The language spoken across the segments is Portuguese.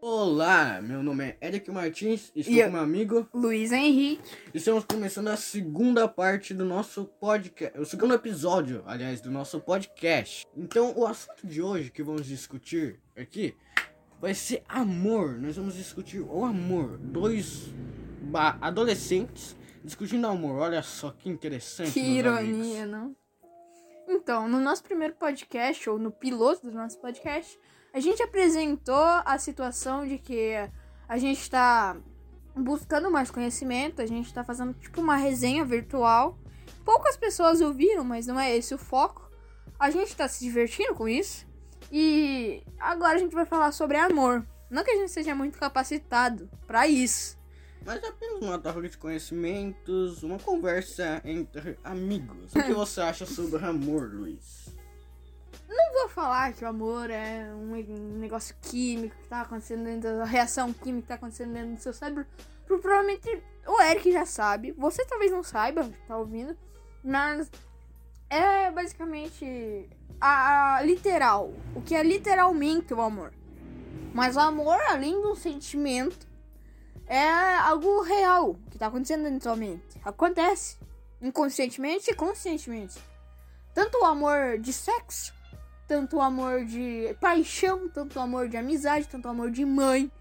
Olá, meu nome é Eric Martins, estou E eu- com meu amigo Luiz Henrique. estamos começando a segunda parte do nosso podcast, o segundo episódio, aliás, do nosso podcast. Então, o assunto de hoje que vamos discutir aqui vai ser amor. Nós vamos discutir o amor. Dois adolescentes discutindo amor. Olha só que interessante. Que ironia, amigos. não? Então, no nosso primeiro podcast, ou no piloto do nosso podcast, a gente apresentou a situação de que a gente está buscando mais conhecimento, a gente está fazendo tipo uma resenha virtual. Poucas pessoas ouviram, mas não é esse o foco. A gente está se divertindo com isso. E agora a gente vai falar sobre amor. Não que a gente seja muito capacitado para isso. Mas é apenas uma troca de conhecimentos, uma conversa entre amigos. O que você acha sobre amor, Luiz? Não vou falar que o amor é um negócio químico que tá acontecendo dentro da reação química que tá acontecendo dentro do seu cérebro. Porque provavelmente o Eric já sabe. Você talvez não saiba, tá ouvindo. Mas é basicamente a, a literal. O que é literalmente o amor. Mas o amor, além de um sentimento, é algo real que tá acontecendo dentro da mente. Acontece. Inconscientemente e conscientemente. Tanto o amor de sexo tanto amor de paixão, tanto amor de amizade, tanto amor de mãe,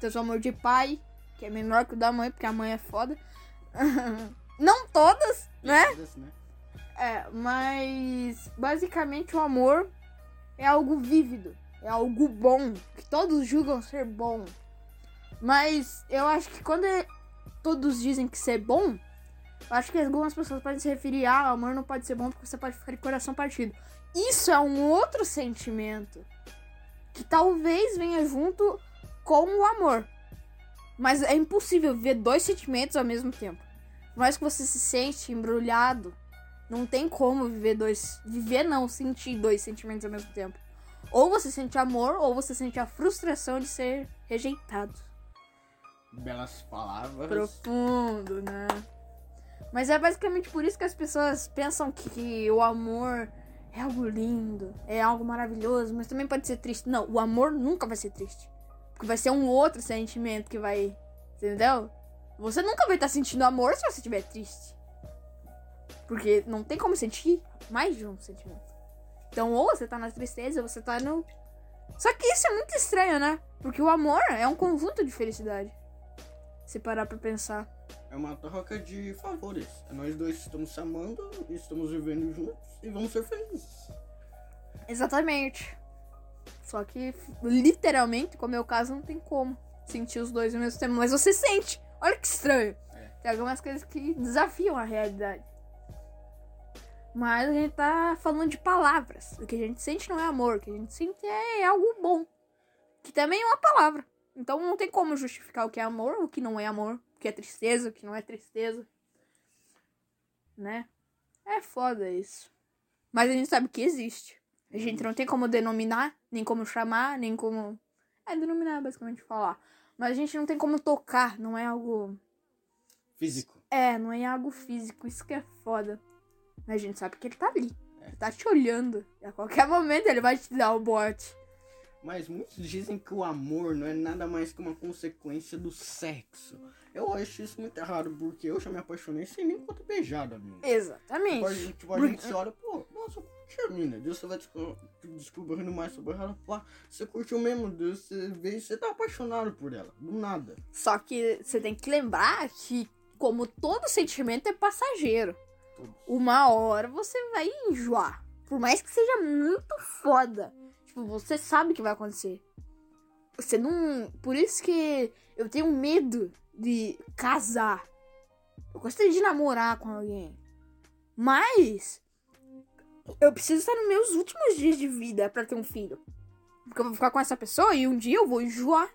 tanto amor de pai, que é menor que o da mãe, porque a mãe é foda. Não todas, né? Todas, né? É, mas basicamente o amor é algo vívido, é algo bom, que todos julgam ser bom. Mas eu acho que quando é- todos dizem que ser bom, eu acho que algumas pessoas podem se referir a ah, amor não pode ser bom porque você pode ficar de coração partido. Isso é um outro sentimento que talvez venha junto com o amor. Mas é impossível ver dois sentimentos ao mesmo tempo. Por mais que você se sente embrulhado, não tem como viver dois. Viver não, sentir dois sentimentos ao mesmo tempo. Ou você sente amor, ou você sente a frustração de ser rejeitado. Belas palavras. Profundo, né? Mas é basicamente por isso que as pessoas pensam que o amor é algo lindo, é algo maravilhoso, mas também pode ser triste. Não, o amor nunca vai ser triste. Porque vai ser um outro sentimento que vai. Entendeu? Você nunca vai estar sentindo amor se você estiver triste. Porque não tem como sentir mais de um sentimento. Então, ou você tá na tristeza, ou você tá no. Só que isso é muito estranho, né? Porque o amor é um conjunto de felicidade. Se parar pra pensar. É uma troca de favores. Nós dois estamos se amando, estamos vivendo juntos e vamos ser felizes. Exatamente. Só que, literalmente, como é o caso, não tem como sentir os dois ao mesmo tempo. Mas você sente. Olha que estranho. É. Tem algumas coisas que desafiam a realidade. Mas a gente tá falando de palavras. O que a gente sente não é amor. O que a gente sente é algo bom. Que também é uma palavra. Então não tem como justificar o que é amor, o que não é amor. O que é tristeza, o que não é tristeza. Né? É foda isso. Mas a gente sabe que existe. A gente não tem como denominar, nem como chamar, nem como. É, denominar é basicamente falar. Mas a gente não tem como tocar, não é algo. Físico. É, não é algo físico, isso que é foda. Mas a gente sabe que ele tá ali. Ele tá te olhando. E a qualquer momento ele vai te dar o bote. Mas muitos dizem que o amor não é nada mais que uma consequência do sexo. Eu acho isso muito errado, porque eu já me apaixonei sem nem quanto beijado, amigo. Tipo, a Exatamente. gente, tipo, a gente se olha, pô, nossa, eu curti a mina. Deus, você vai desco- descobrindo mais sobre ela. Pá, você curtiu mesmo, Deus, você vê você tá apaixonado por ela. Do nada. Só que você tem que lembrar que, como todo sentimento é passageiro, Todos. uma hora você vai enjoar. Por mais que seja muito foda. Tipo, você sabe que vai acontecer. Você não. Por isso que eu tenho medo de casar. Eu gostaria de namorar com alguém. Mas. Eu preciso estar nos meus últimos dias de vida pra ter um filho. Porque eu vou ficar com essa pessoa e um dia eu vou enjoar.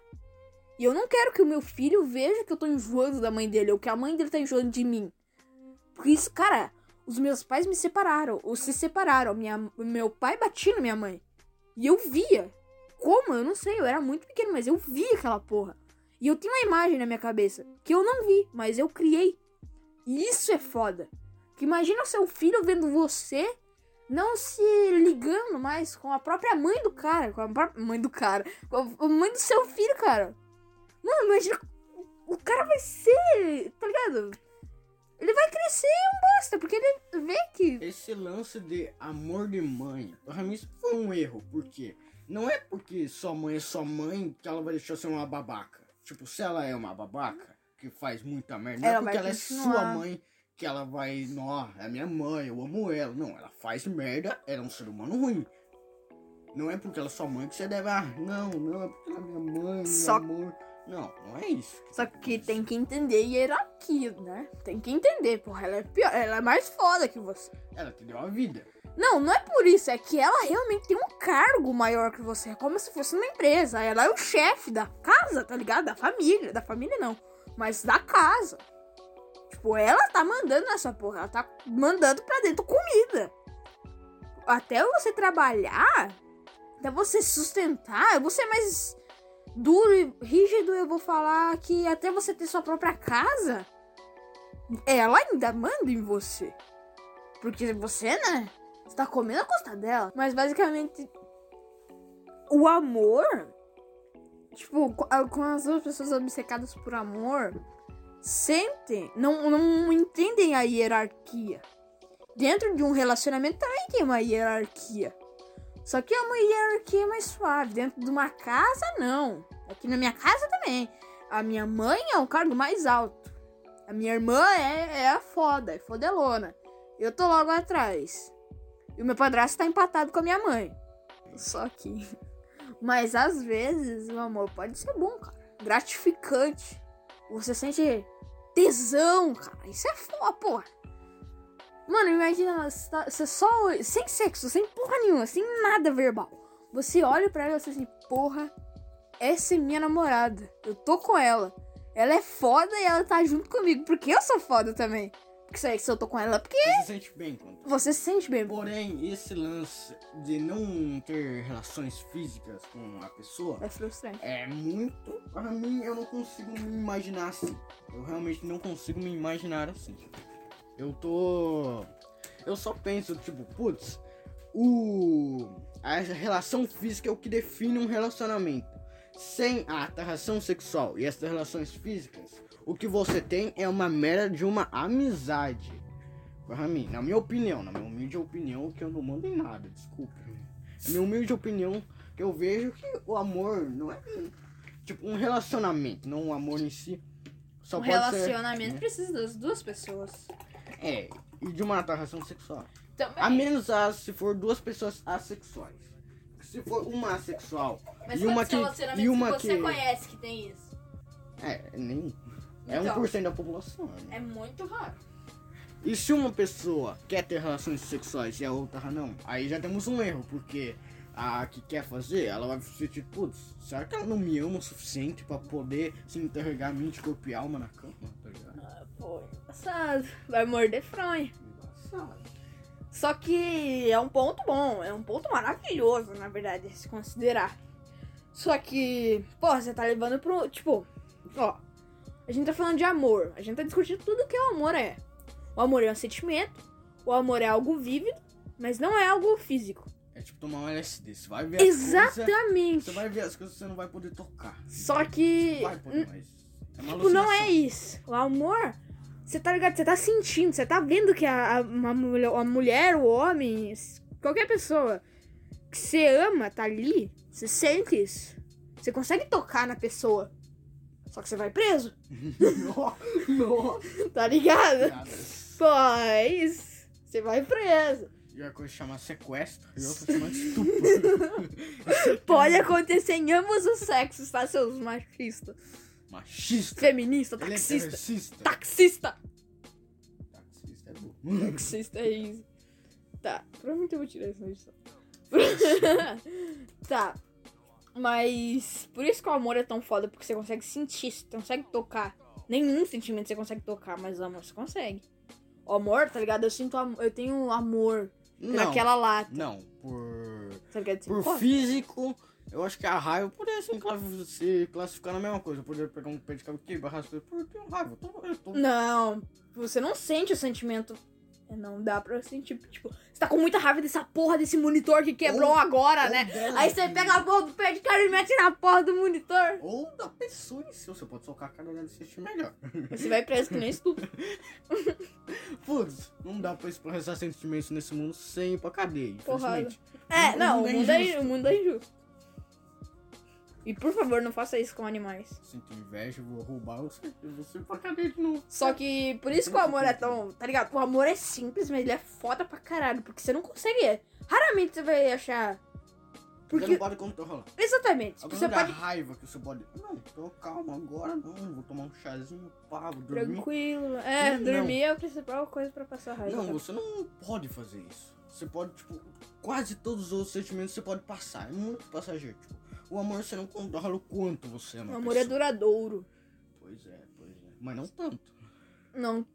E eu não quero que o meu filho veja que eu tô enjoando da mãe dele, ou que a mãe dele tá enjoando de mim. Porque isso, cara, os meus pais me separaram, ou se separaram. Minha, meu pai batia na minha mãe. E eu via. Como? Eu não sei, eu era muito pequeno, mas eu via aquela porra. E eu tenho uma imagem na minha cabeça que eu não vi, mas eu criei. E isso é foda. Que imagina o seu filho vendo você não se ligando mais com a própria mãe do cara, com a própria mãe do cara, com a mãe do seu filho, cara. Mano, imagina, o cara vai ser, tá ligado? Ele vai crescer um bosta, porque ele vê que. Esse lance de amor de mãe, pra mim isso foi um erro, porque não é porque sua mãe é sua mãe que ela vai deixar ser uma babaca. Tipo, se ela é uma babaca, que faz muita merda, não Ela é porque ela é sua mãe que ela vai, nó, é minha mãe, eu amo ela. Não, ela faz merda, ela é um ser humano ruim. Não é porque ela é sua mãe que você deve, ah, não, não, é porque ela é minha mãe, meu Só- amor. Não, não é isso. Só que tem que entender hierarquia, né? Tem que entender, porra, ela é pior, ela é mais foda que você. Ela te deu a vida. Não, não é por isso, é que ela realmente tem um cargo maior que você. É como se fosse uma empresa. Ela é o chefe da casa, tá ligado? Da família. Da família não, mas da casa. Tipo, ela tá mandando nessa porra. Ela tá mandando pra dentro comida. Até você trabalhar, até você sustentar, vou ser mais duro e rígido. Eu vou falar que até você ter sua própria casa, ela ainda manda em você. Porque você, né? Você tá comendo a costa dela. Mas basicamente, o amor. Tipo, quando as duas pessoas obcecadas por amor sentem, não, não entendem a hierarquia. Dentro de um relacionamento também tem uma hierarquia. Só que é uma hierarquia mais suave. Dentro de uma casa, não. Aqui na minha casa também. A minha mãe é o cargo mais alto. A minha irmã é, é a foda, é fodelona. Eu tô logo atrás. E o meu padrasto tá empatado com a minha mãe. Só que. Mas às vezes o amor pode ser bom, cara. Gratificante. Você sente tesão, cara. Isso é foda, porra. Mano, imagina, você, tá- você só. Sem sexo, sem porra nenhuma, sem nada verbal. Você olha pra ela e você assim, porra, essa é minha namorada. Eu tô com ela. Ela é foda e ela tá junto comigo. Porque eu sou foda também. Porque se se eu tô com ela, é porque Você se sente bem quando você se sente bem. Porém, esse lance de não ter relações físicas com a pessoa É frustrante. é muito. Pra mim, eu não consigo me imaginar assim. Eu realmente não consigo me imaginar assim. Eu tô. Eu só penso, tipo, putz, o. A relação física é o que define um relacionamento. Sem a atração sexual e essas relações físicas, o que você tem é uma mera de uma amizade. Pra mim, na minha opinião, na minha humilde opinião, que eu não mando em nada, desculpa. Na minha humilde opinião, que eu vejo que o amor não é tipo um relacionamento, não um amor em si. Só um relacionamento ser, precisa das duas pessoas. É, e de uma atração sexual. Também. A menos se for duas pessoas assexuais. Se for uma assexual Mas e uma que e uma que você que conhece que tem isso? é, nem é Então. 1% da população. né? É muito raro. E se uma pessoa quer ter relações sexuais e a outra não, aí já temos um erro, porque a que quer fazer, ela vai sentir, putz, será que ela não me ama o suficiente pra poder se interrogar mente, corpo e alma na cama? Tá engraçado. Vai morder fronha. Engraçado. Só que é um ponto bom, é um ponto maravilhoso, na verdade, se considerar. Só que, pô, você tá levando pro. Tipo, ó, a gente tá falando de amor, a gente tá discutindo tudo que o amor é. O amor é um sentimento, o amor é algo vívido, mas não é algo físico. É tipo tomar um LSD, você vai ver as coisas, Exatamente. você vai ver as coisas que você não vai poder tocar. Só que. Vai poder, mas é uma Tipo, não é isso. O amor, você tá ligado? Você tá sentindo, você tá vendo que a, a, uma mulher, a mulher, o homem, qualquer pessoa que você ama tá ali, você sente isso. Você consegue tocar na pessoa. Só que você vai preso, Nossa, tá ligado? piadas. Pô, é isso. Você vai preso. E a coisa chama sequestro e outra chama estupro. Pode acontecer em ambos os sexos, tá, seus machistas? Machista. Feminista, é taxista. terrorista. Taxista. Taxista é bom. Taxista é isso. Tá, provavelmente eu vou tirar isso na edição. tá. Mas por isso que o amor é tão foda, porque você consegue sentir, você consegue tocar. Nenhum sentimento você consegue tocar, mas o amor você consegue. O amor, tá ligado? Eu sinto am- eu tenho amor Não, naquela lata. não, por, Sabe o que é dizer? por Pô, físico, eu acho que a raiva poderia se, classi- se classificar na mesma coisa. Eu poderia pegar um pé de cabelo coisas, pô, eu tenho raiva, tô, eu tô... Não, você não sente o sentimento É, Não dá pra sentir, tipo, você tá com muita raiva dessa porra desse monitor que quebrou Ou- agora, ou né? dela Aí você pega a porra do pé de cara e mete na porra do monitor. Ou da pessoa em si, você pode socar a cara dela e se sentir melhor. Você vai preso que nem estúpido. Putz, não dá pra expressar sentimentos nesse mundo sem ir pra cadeia, infelizmente. É, não, o é mundo é, o mundo é injusto. E por favor, não faça isso com animais. Sinto inveja, vou roubar você, você pra cadeia de novo. Só que por isso que o amor é tão. Tá ligado? O amor é simples, mas ele é foda pra caralho. Porque você não consegue. Raramente você vai achar. Você Porque. não pode controlar. Exatamente. Agora Você pode. raiva que você pode. Não, tô calmo agora não. Vou tomar um chazinho, pá, vou dormir. Tranquilo. É, Não. dormir é a principal coisa pra passar raiva. Não, você não pode fazer isso. Você pode, tipo, quase todos os outros sentimentos você pode passar. É muito passageiro. Tipo, o amor você não controla o quanto você ama. O a amor é pessoa. duradouro. Pois é, pois é. Mas não tanto. Não.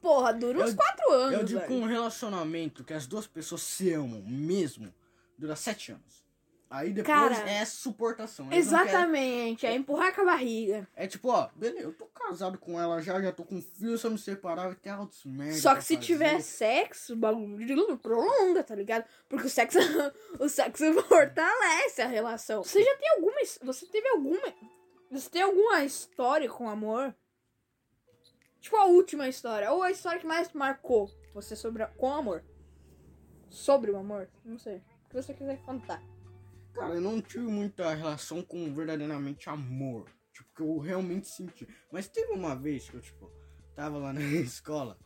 Porra, dura uns Eu- 4 anos. Eu digo velho. que um relacionamento que as duas pessoas se amam mesmo dura sete anos. Aí depois Cara, é suportação. Eles não querem- Exatamente, é empurrar com a barriga. É tipo, ó, beleza, eu tô casado com ela já, já tô com filho, se eu me separar, vai ter altos merda. Só que se fazer. tiver sexo, o bagulho prolonga, tá ligado? Porque o sexo, o sexo fortalece a relação. Você já tem alguma. Você teve alguma. Você tem alguma história com amor? Tipo a última história, ou a história que mais marcou você sobre a- com amor. Sobre o amor? Não sei. O que você quiser contar. Cara, eu não tive muita relação com verdadeiramente amor. Tipo, que eu realmente senti. Mas teve uma vez que eu, tipo, tava lá na escola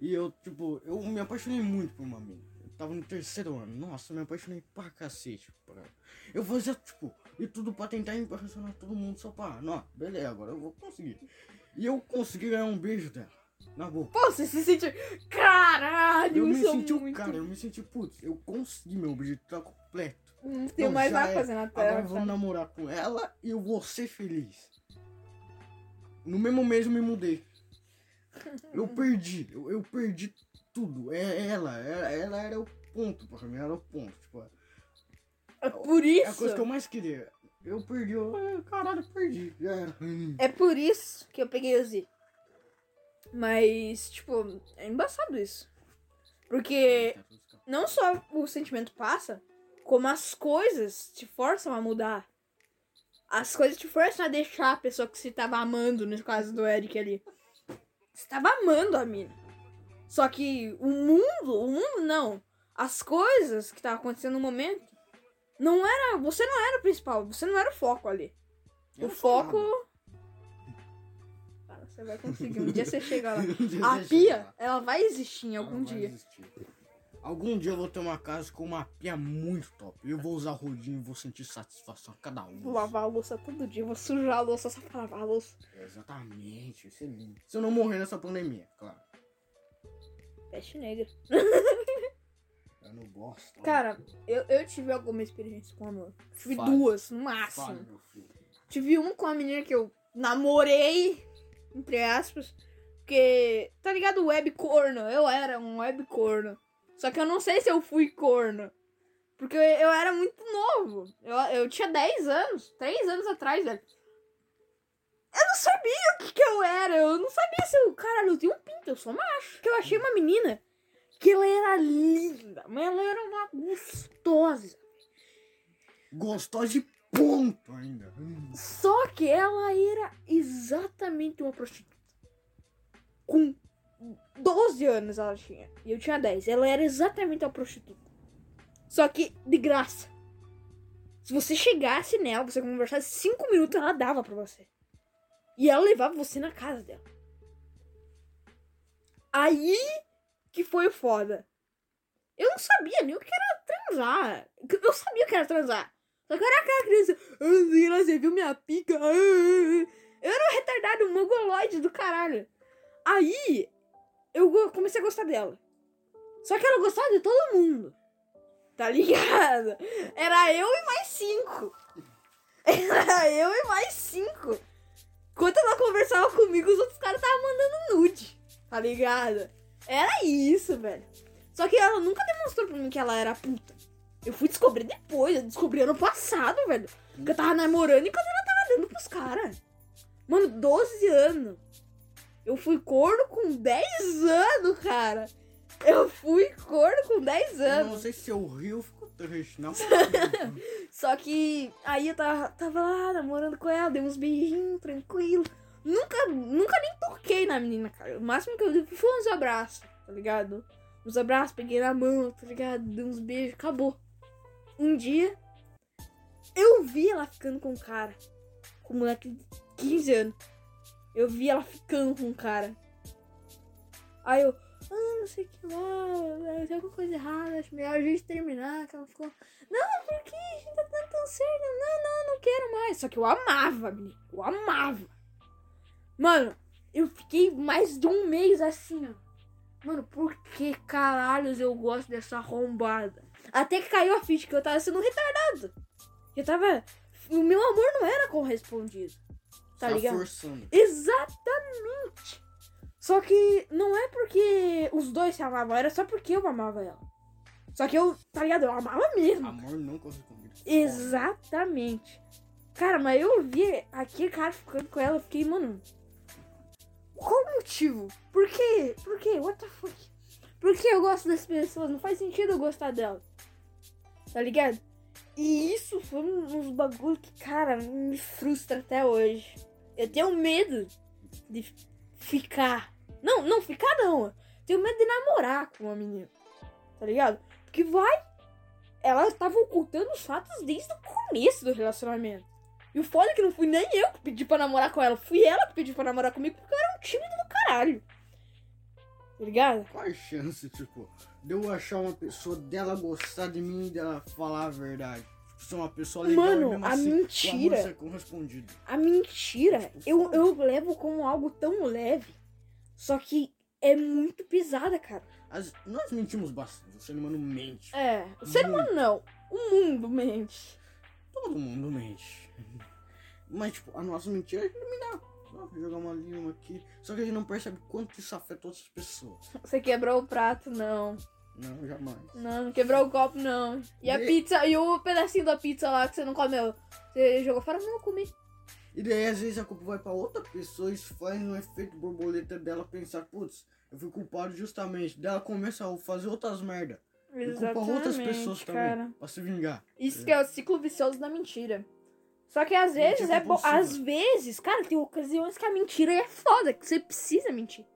e eu, tipo, eu me apaixonei muito por uma mina. Eu tava no terceiro ano. Nossa, eu me apaixonei pra cacete. por ela. Eu fazia, tipo, e tudo pra tentar impressionar todo mundo só pra. Não, beleza, agora eu vou conseguir. E eu consegui ganhar um beijo dela. Na boca. Pô, você se sente. Caralho, Eu me sou senti muito. cara, eu me senti, putz, eu consegui meu objetivo tá completo. Não Não, mais nada é. pra fazer na Agora terra. eu vou namorar com ela e eu vou ser feliz. No mesmo mês eu me mudei. Eu perdi, eu, eu perdi tudo. É ela, ela, ela era o ponto pra mim, era o ponto. Tipo, É por é a isso. coisa que eu mais queria. Eu perdi, eu, caralho, perdi. Hum. É por isso que eu peguei o Z. Mas, tipo, é embaçado isso. Porque não só o sentimento passa, como as coisas te forçam a mudar. As coisas te forçam a deixar a pessoa que você tava amando, no caso do Eric ali. Você tava amando a mina. Só que o mundo, o mundo não. As coisas que estavam acontecendo no momento, não era. Você não era o principal, você não era o foco ali. Eu o foco. Cara, você vai conseguir. Um dia você chega lá. Um A pia, ela vai existir em Ela algum vai dia. Algum dia eu vou ter uma casa com uma pia muito top. Eu vou usar rodinho e vou sentir satisfação a cada um. Vou lavar a louça todo dia, vou sujar a louça só pra lavar a louça. Exatamente, isso é lindo. Se eu não morrer nessa pandemia, claro. Peste negra. Eu não gosto. Cara, eu, eu tive alguma experiência com amor. Tive Fale. duas, no máximo. Fale, meu filho. Tive uma com a menina que eu namorei, entre aspas. Porque, tá ligado, web corno? Eu era um web corno. Só que eu não sei se eu fui corno. Porque eu, eu era muito novo. Eu, eu tinha 10 anos, 3 anos atrás, velho. Eu não sabia o que, que eu era. Eu não sabia se eu. Caralho, eu tenho um pinto, eu sou macho. Que eu achei uma menina que ela era linda, mas ela era uma gostosa. Gostosa de ponto ainda. Só que ela era exatamente uma prostituta. Com 12 anos ela tinha. E eu tinha 10. Ela era exatamente uma prostituta. Só que de graça. Se você chegasse nela, você conversasse 5 minutos, ela dava pra você. E ela levava você na casa dela. Aí que foi foda. Eu não sabia nem o que era transar. Eu sabia o que era transar. Só que era aquela criança. "Ah, Você viu minha pica? Ah, ah, ah." Eu era um retardado, um mongoloide do caralho. Aí, eu comecei a gostar dela. Só que ela gostava de todo mundo. Tá ligado? Era eu e mais cinco. Era eu e mais cinco. Enquanto ela conversava comigo, os outros caras estavam mandando nude. Tá ligado? Era isso, velho. Só que ela nunca demonstrou pra mim que ela era puta. Eu fui descobrir depois, eu descobri ano passado, velho. Que eu tava namorando enquanto ela tava dando pros caras. Mano, 12 anos. Eu fui corno com 10 anos, cara. Eu fui corno com 10 Eu anos. não sei se eu rio ou fico triste, não. Só que aí eu tava, tava lá namorando com ela, dei uns beijinhos, tranquilo. Nunca, nunca nem toquei na menina, cara. O máximo que eu dei foi uns abraços, tá ligado? Uns abraços, peguei na mão, tá ligado? Dei uns beijos, acabou. Um dia, eu vi ela ficando com um cara. Com um moleque de 15 anos. Eu vi ela ficando com um cara. Aí eu, ah, não sei o que lá, tem alguma coisa errada, acho melhor a gente terminar. Que ela ficou, não, porque a gente tá dando tão certo. Não, não, não quero mais. Só que eu amava, menino. Eu amava. Mano, eu fiquei mais de um mês assim, ó. Mano, por que caralhos eu gosto dessa arrombada? Até que caiu a ficha que eu tava sendo retardado. Eu tava. O meu amor não era correspondido. Tá ligado? forçando. Exatamente. Só que não é porque os dois se amavam, era só porque eu amava ela. Só que eu, tá ligado? Eu amava mesmo. Amor não correspondido. Exatamente. Cara, mas eu vi aquele cara ficando com ela, eu fiquei, mano. Qual o motivo? Por quê? Por quê? What the fuck? Por que eu gosto das pessoas? Não faz sentido eu gostar dela. Tá ligado? E isso foi um- uns bagulho que, cara, me frustra até hoje. Eu tenho medo de ficar. Não, não ficar não. Tenho medo de namorar com uma menina. Tá ligado? Porque vai. Ela tava ocultando os fatos desde o começo do relacionamento. E o foda é que não fui nem eu que pedi pra namorar com ela. Fui ela que pediu pra namorar comigo porque eu era um tímido do caralho. Tá ligado? Qual a chance, tipo, de eu achar uma pessoa dela gostar de mim e dela falar a verdade? Tipo, ser uma pessoa legal Mano, e mesmo a assim, mentira- o amor ser correspondido. A mentira, eu, eu levo como algo tão leve. Só que é muito pesada, cara. As- nós mentimos bastante, o ser humano mente. É, o ser humano não. O mundo mente. Todo mundo mente. Mas, tipo, a nossa mentira é eliminar. Só jogar uma ali, uma aqui. Só que a gente não percebe quanto isso afeta outras pessoas. Você quebrou o prato, não. Não, jamais. Não, não quebrou o copo, não. E a E- pizza, e o pedacinho da pizza lá que você não comeu. Você jogou fora? Não, eu comi. E daí, às vezes, a culpa vai pra outra pessoa e isso faz um efeito borboleta dela pensar, putz, eu fui culpado justamente. Daí ela começa a fazer outras merda. E culpa outras pessoas também. Pra se vingar. Isso que é o ciclo vicioso da mentira. Só que às vezes Mentira é bom. compulsiva. Às vezes, cara, tem ocasiões que a mentira é foda, que você precisa mentir.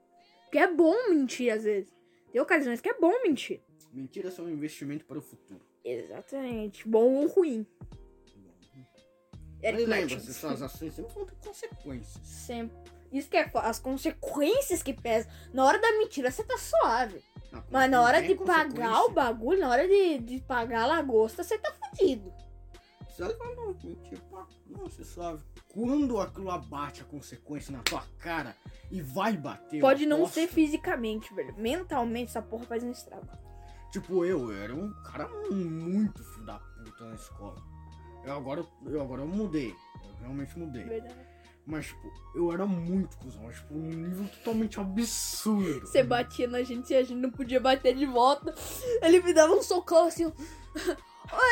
Que é bom mentir às vezes. Tem ocasiões que é bom mentir. Mentiras são um investimento para o futuro. Exatamente. Bom ou ruim. Eric Mas lembra-se, suas ações sempre vão ter consequências. Sempre. Isso que é as consequências que pesam. Na hora da mentira você tá suave. Não, Mas na hora de pagar o bagulho, na hora de, de pagar a lagosta, você tá fudido. Ela fala, não, pá, não, você sabe. Quando aquilo abate a consequência na tua cara e vai bater. Pode não ser fisicamente, velho. Mentalmente essa porra faz um estrago. Tipo, eu, eu era um cara muito filho da puta na escola. Eu agora, eu agora eu mudei. Eu realmente mudei. Verdade. Mas, tipo, eu era muito cuzão. Mas, tipo, um nível totalmente absurdo. Você batia na gente e a gente não podia bater de volta. Ele me dava um socão assim.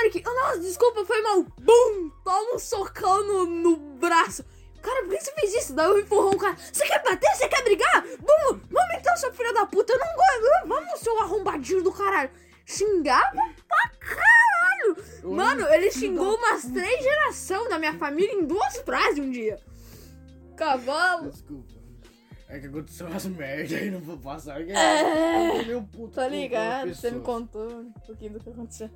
Eric, nossa, desculpa, foi mal. Bum! Toma um socão no, no braço. Cara, por que você fez isso? Daí eu empurrou o cara. Você quer bater? Você quer brigar? Vamos, vamos então, seu filho da puta. Eu não gosto. Vamos, seu arrombadinho do caralho. Xingava pra caralho. Mano, ele xingou umas três gerações da minha família em duas frases um dia. Cavalo. Desculpa. É que aconteceu umas merda aí, não vou passar. É. eu meu puto Tá ligado? Você me contou um pouquinho do que aconteceu.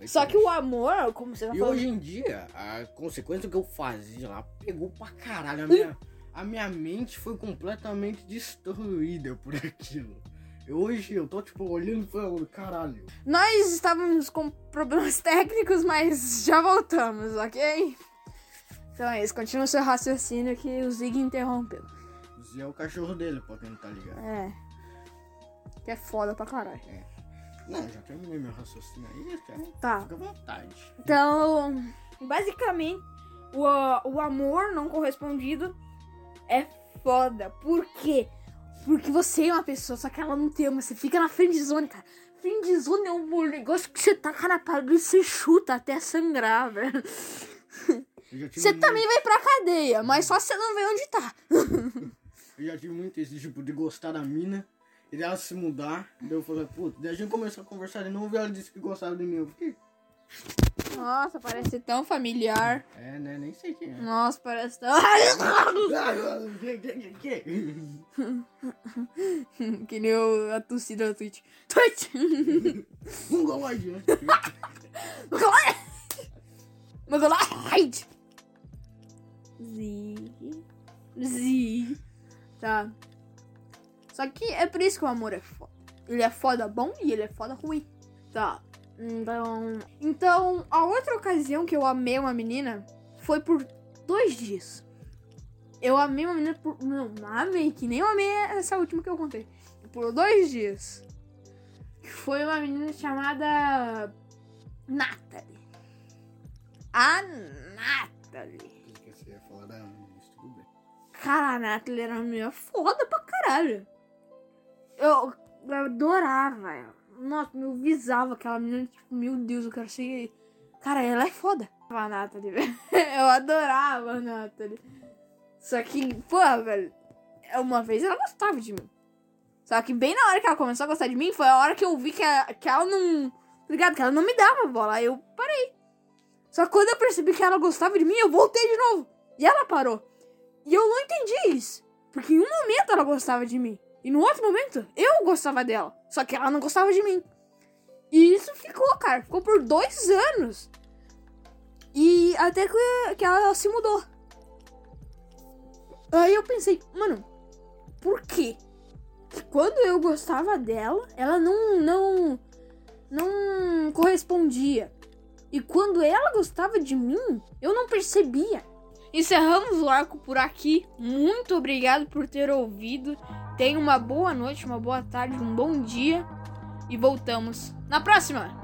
É, Só que o amor, como você tá E falando. hoje em dia, a consequência que eu fazia lá pegou pra caralho. A minha, a minha mente foi completamente destruída por aquilo. Hoje eu tô tipo olhando e falando, caralho. Nós estávamos com problemas técnicos, mas já voltamos, ok? Então é isso, continua o seu raciocínio que o Zig interrompeu. Zé é o cachorro dele, pra quem não tá ligado. É. Que é foda pra caralho. Não, já terminei meu raciocínio aí, cara. Tá. Fica à vontade. Então, basicamente, o, o amor não correspondido é foda. Por quê? Porque você é uma pessoa, só que ela não te ama. Você fica na friendzone, cara. Friendzone é um negócio que você taca na parede e você chuta até sangrar, velho. Você muito- também vai pra cadeia, mas só você não vê onde tá. Eu já tive muito esse tipo de gostar da mina e ela se mudar. Daí eu falei, puta, daí a gente começou a conversar de novo e ela disse que gostava de mim. Eu fiquei, Nossa, parece tão familiar. é, né? Nem sei quem é. Nossa, parece tão. Que, nem o- a tossida da Twitch. Twitch! Mongoloide, né? Mongoloid! Zig. Zig. Tá. Só que é por isso que o amor é foda. Ele é foda bom e ele é foda ruim. Tá. Então. Então, a outra ocasião que eu amei uma menina foi por dois dias. Eu amei uma menina por. Não, não amei, que nem eu amei essa última que eu contei. Por dois dias. Foi uma menina chamada. Natalie. A Natalie. Cara, a Natalie era uma menina foda pra caralho. Eu, eu adorava ela. Nossa, me visava aquela menina, tipo, meu Deus, eu quero ser. Cara, ela é foda. A Natalie, velho. Eu adorava a Natalie. Só que, pô, velho, uma vez ela gostava de mim. Só que bem na hora que ela começou a gostar de mim, foi a hora que eu vi que, a- que ela não. tá Ligado? Que ela não me dava bola. Aí eu parei. Só que quando eu percebi que ela gostava de mim, eu voltei de novo. E ela parou. E eu não entendi isso. Porque em um momento ela gostava de mim. E no outro momento eu gostava dela. Só que ela não gostava de mim. E isso ficou, cara. Ficou por dois anos. E até que, que ela se mudou. Aí eu pensei, mano, por quê? Que quando eu gostava dela, ela não, não, não correspondia. E quando ela gostava de mim, eu não percebia. Encerramos o arco por aqui. Muito obrigado por ter ouvido. Tenha uma boa noite, uma boa tarde, um bom dia. E voltamos na próxima!